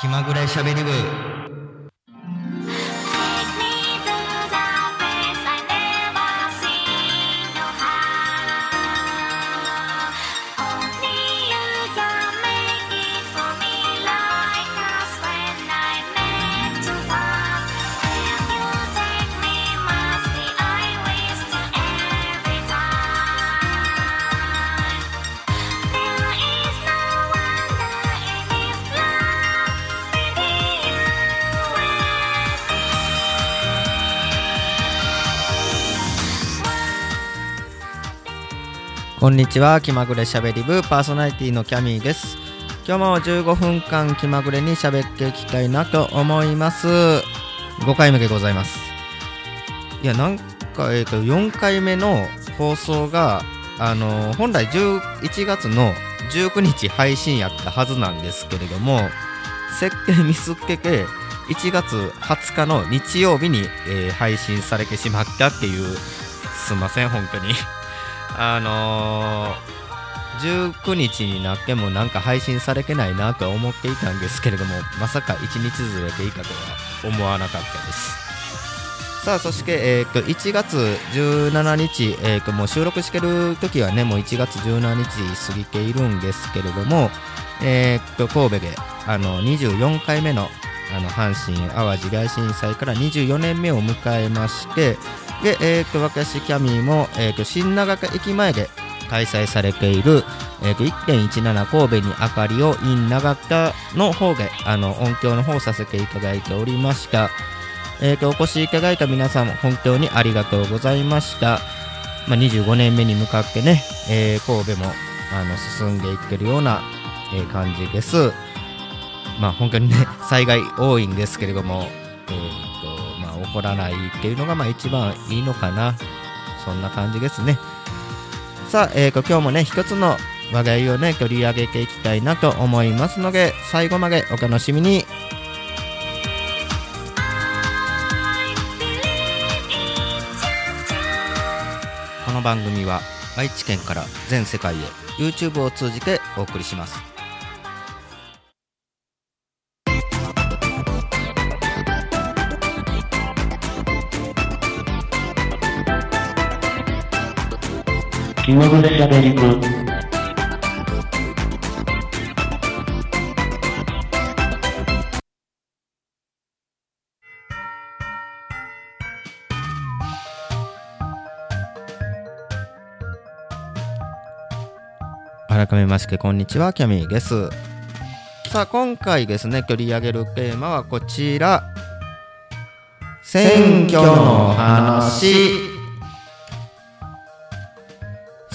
気まぐれしゃべり部。んにちは。気まぐれしゃべり部パーソナリティのキャミーです。今日も15分間気まぐれに喋っていきたいなと思います。5回目でございます。いやなんかえっ、と4回目の放送があの本来11月の19日配信やったはずなんですけれども設計ミスっけて1月20日の日曜日に、えー配信されてしまったっていうすいません本当に。あのー19日になってもなんか配信されてないなとは思っていたんですけれどもまさか1日ずれていいかとは思わなかったです。さあそして、えー、と1月17日、えー、ともう収録してる時はねもう1月17日過ぎているんですけれども、えー、と神戸であの24回目のあの阪神・淡路大震災から24年目を迎えましてで、えー、と私キャミーも、えー、と新長岡駅前で開催されている、えー、と1.17神戸に明かりを in 長岡の方であの音響の方させていただいておりました。えー、とお越しいただいた皆さんも本当にありがとうございました。まあ、25年目に向かってね、えー神戸もあの進んでいってるような、えー感じです。まあ本当にね、災害多いんですけれども、えー、起こらないっていうのがまあ一番いいのかな。そんな感じですね。さあ、えー今日もね、一つの話題をね、取り上げていきたいなと思いますので、最後までお楽しみに。この番組は愛知県から全世界へ YouTube を通じてお送りします気まぐれしゃべり部改めましてこんにちはキャミーです。さあ今回ですね取り上げるテーマはこちら。選挙の話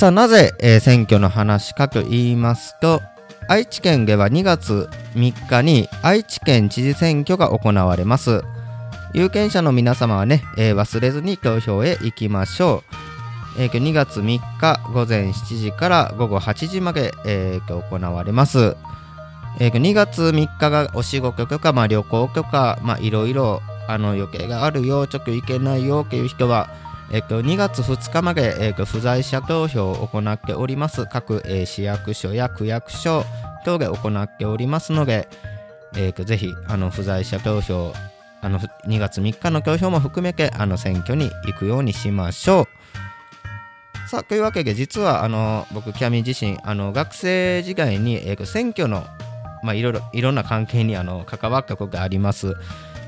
さあなぜ、えー選挙の話かと言いますと愛知県では2月3日に愛知県知事選挙が行われます有権者の皆様はね、えー忘れずに投票へ行きましょうえーと2月3日午前7時から午後8時まで、えー行われます。えー2月3日がお仕事とか、まあ、旅行とか、まあ、いろいろあの余計があるよ、ちょっと行けないよっていう人は、えーと2月2日まで、えーと不在者投票を行っております。各、えー市役所や区役所等で行っておりますので、えーとぜひあの不在者投票あの2月3日の投票も含めてあの選挙に行くようにしましょう。さあというわけで実はあの僕キャミ自身あの学生時代に、えーと選挙の、まあ、いろいろいろんな関係にあの関わったことがあります。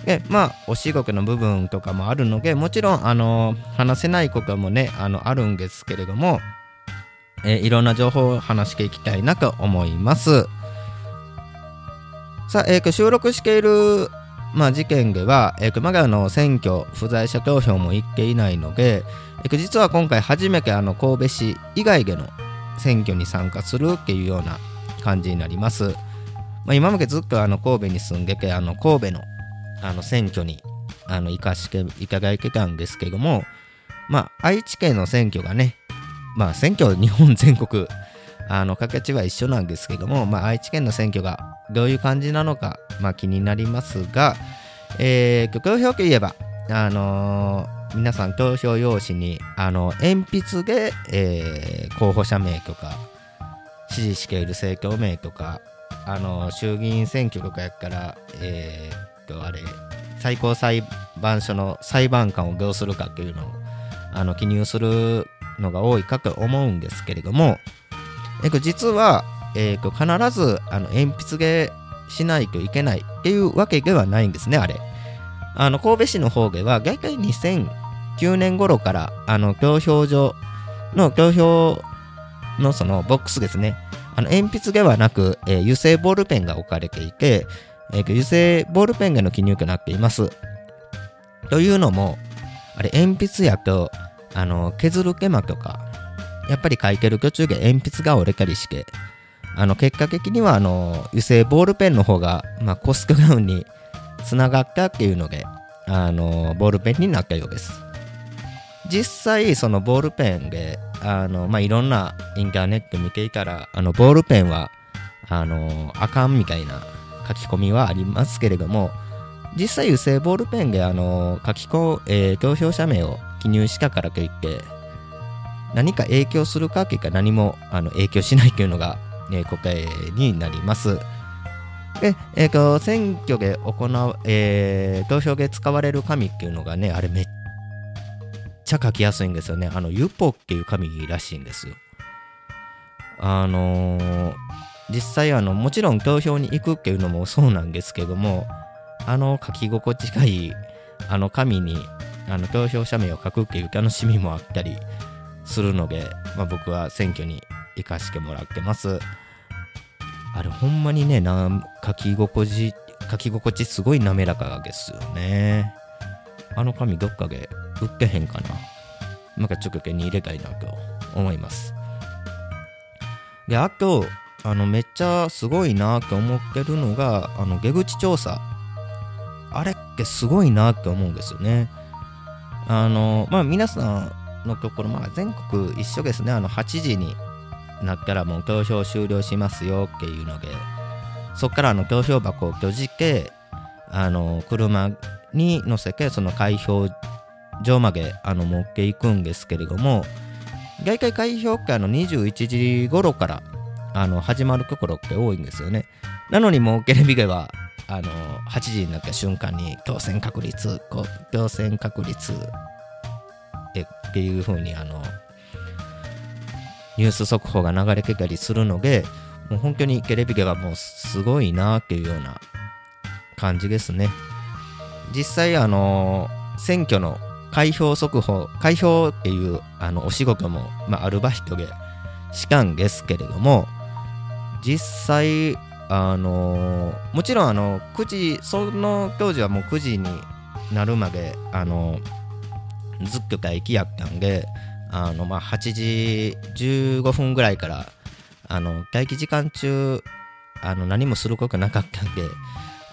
でまあお仕事の部分とかもあるのでもちろんあの話せないこともねあのあるんですけれども、えーいろんな情報を話していきたいなと思います。さあ、えー収録しているまあ、事件では、えー、熊谷の選挙不在者投票も行っていないので、えー実は今回初めてあの神戸市以外での選挙に参加するっていうような感じになります。まあ、今までずっとあの神戸に住んでてあの神戸のあの選挙にあの行かしていただいてたんですけども、まあ、愛知県の選挙がね、まあ、選挙日本全国あの形は一緒なんですけども、まあ、愛知県の選挙がどういう感じなのか、まあ、気になりますが、えー、投票といえば、あのー皆さん投票用紙にあの鉛筆で、えー候補者名とか支持している政党名とかあの衆議院選挙とかやからえーとあれ最高裁判所の裁判官をどうするかっていうのをあの記入するのが多いかと思うんですけれども、えっと、実は、えっと、必ずあの鉛筆でしないといけないっていうわけではないんですね、あれ。あの神戸市の方では、大体2009年頃から、あの、投票所の投票のそのボックスですね、あの鉛筆ではなく、えー油性ボールペンが置かれていて、えー油性ボールペンでの記入となっています。というのも、あれ、鉛筆やと、あの、削る毛間とか、やっぱり書いてる途中で鉛筆が折れたりして、あの、結果的には、あの、油性ボールペンの方が、まあ、コストダウンにつながったっていうので、あの、ボールペンになったようです。実際、そのボールペンで、あの、まあ、いろんなインターネット見ていたら、あの、ボールペンは、あの、あかんみたいな書き込みはありますけれども、実際油性ボールペンで、あの、書き込、えー投票者名を記入したからといって、何か影響するかというか何もあの影響しないというのが、え答えになります。で、えーと選挙で行う、えー投票で使われる紙っていうのがね、あれめっちゃ書きやすいんですよね。あの、ユポっていう紙らしいんですよ。あのー実際あの、もちろん投票に行くっていうのもそうなんですけども、あの書き心地がいい、あの紙にあの投票者名を書くっていう楽しみもあったりするので、まあ、僕は選挙に行かしてもらってます。あれほんまにね、な書き心地、書き心地すごい滑らかですよね。あの紙どっかで売ってへんかな。なんかちょっと手に入れたいなと思います。で、あと、あの、めっちゃすごいなと思ってるのが、あの、出口調査。あれってすごいなって思うんですよね。あの、まあ、皆さんのところ、まあ、全国一緒ですね。あの、8時になったらもう投票終了しますよっていうので、そこからあの投票箱を閉じて、あの、車に乗せて、その開票場まであの持っていくんですけれども、大体開票ってあの21時頃からあの始まるところって多いんですよね。なのにもうテレビではあの8時になった瞬間に当選確率こう当選確率っていう風にあのニュース速報が流れてたりするのでもう本当にテレビではもうすごいなっていうような感じですね。実際あの選挙の開票速報開票っていうあのお仕事も、まあ、アルバイトでしたんですけれども実際あのもちろんあの9時その当時はもう9時になるまであのずっと待機やったんであの、まあ、8時15分ぐらいからあの待機時間中あの何もすることなかったんで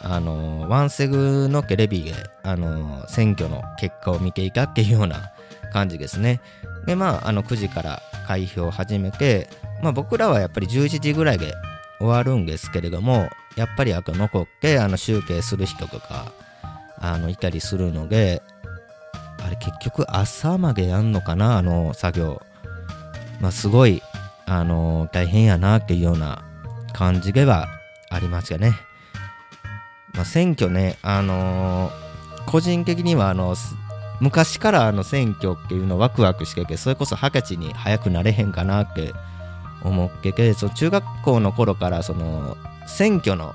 あのワンセグのテレビであの選挙の結果を見ていたっていうような感じですね。でまああの9時から開票を始めて、まあ、僕らはやっぱり11時ぐらいで終わるんですけれどもやっぱりあと残ってあの集計する人とかあのいたりするのであれ結局朝までやんのかなあの作業。まあすごいあの大変やなっていうような感じではありましたね。まあ、選挙ね、あのー個人的にはあの昔からあの選挙っていうのワクワクしててそれこそ二十歳に早くなれへんかなって思っててその中学校の頃からその選挙の、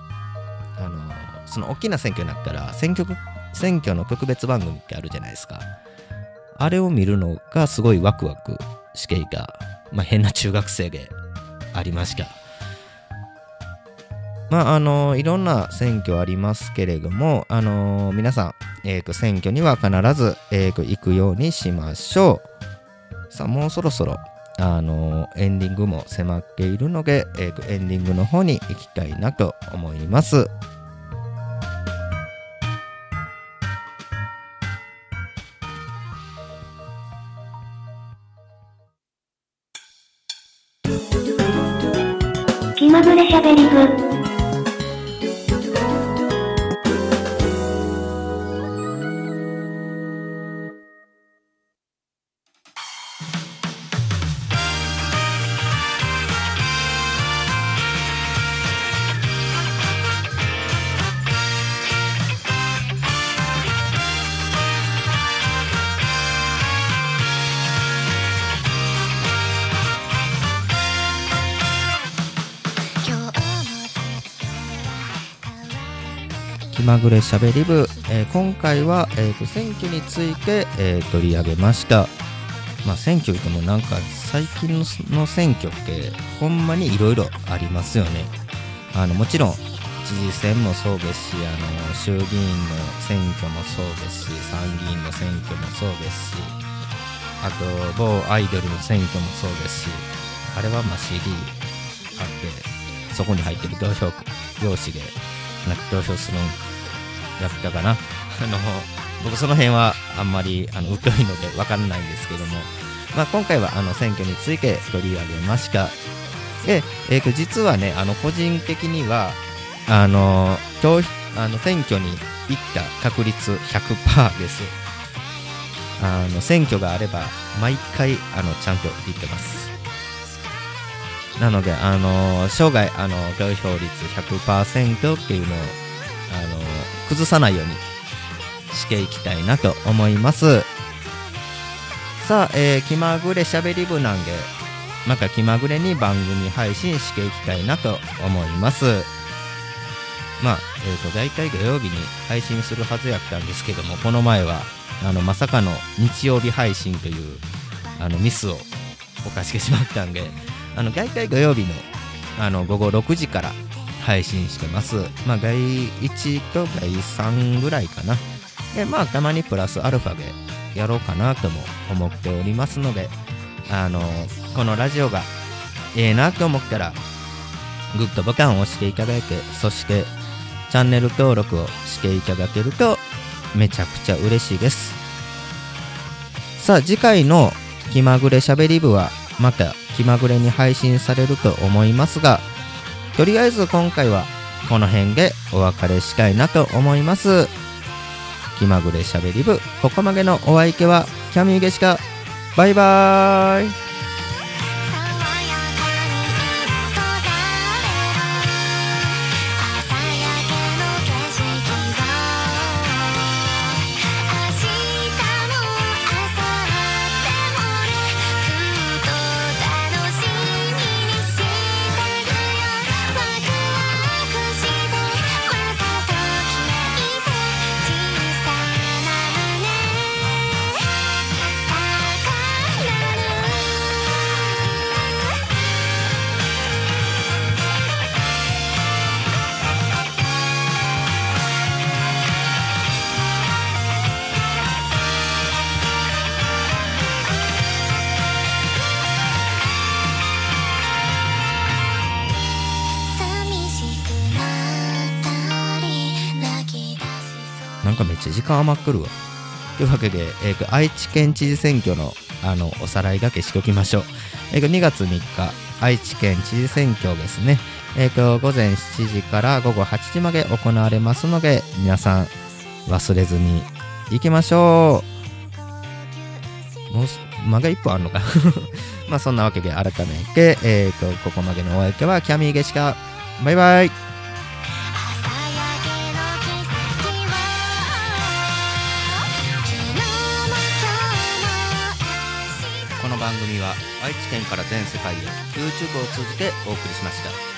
あのその大きな選挙になったら選挙選挙の特別番組ってあるじゃないですかあれを見るのがすごいワクワクしていた、まあ、変な中学生でありましたまあ、あのいろんな選挙ありますけれども、あの皆さん、えーと、選挙には必ず、えーと、行くようにしましょう。さあ、もうそろそろ、あのエンディングも迫っているので、えー、エンディングの方に行きたいなと思います。まぐれしゃべり部、えー今回は、えーと選挙について、えー取り上げました。まあ選挙でもなんか最近のの選挙ってほんまにいろいろありますよね。あのもちろん知事選もそうですしあの衆議院の選挙もそうですし参議院の選挙もそうですしあと某アイドルの選挙もそうですしあれはまあ CD あってそこに入ってる投票用紙でなんか投票するんやったかな。あの僕その辺はあんまりあの疎いので分かんないんですけども、まあ、今回はあの選挙について取り上げました。で、えーと実はねあの個人的にはあの投あの選挙に行った確率100%です。あの選挙があれば毎回あのちゃんと行ってます。なのであの生涯あの投票率100%っていうのを崩さないようにしていきたいなと思います。さあ、えー気まぐれしゃべり部なんでまた気まぐれに番組配信していきたいなと思います。まあ、えー、と大体土曜日に配信するはずやったんですけどもこの前はあのまさかの日曜日配信というあのミスを犯してしまったんであの大体土曜日のあの午後6時から配信してます。まあ外1と外3ぐらいかな。でまあたまにプラスアルファでやろうかなとも思っておりますのであのこのラジオがええなと思ったらグッドボタンを押していただいてそしてチャンネル登録をしていただけるとめちゃくちゃ嬉しいです。さあ次回の気まぐれしゃべり部はまた気まぐれに配信されると思いますがとりあえず今回はこの辺でお別れしたいなと思います。気まぐれしゃべり部ここまでのお相手はキャミーゲシカ。バイバーイ。ち時間余っくるわ。というわけで、えー愛知県知事選挙のあのおさらいだけしときましょう。えー2月3日、愛知県知事選挙ですね。えーと午前7時から午後8時まで行われますので、皆さん忘れずに行きましょう。もうす、まだ一歩あんのか？まあそんなわけで改めて、えーとここまでのお相手はキャミーゲシカ。バイバイ。組は愛知県から全世界へ YouTube を通じてお送りしました。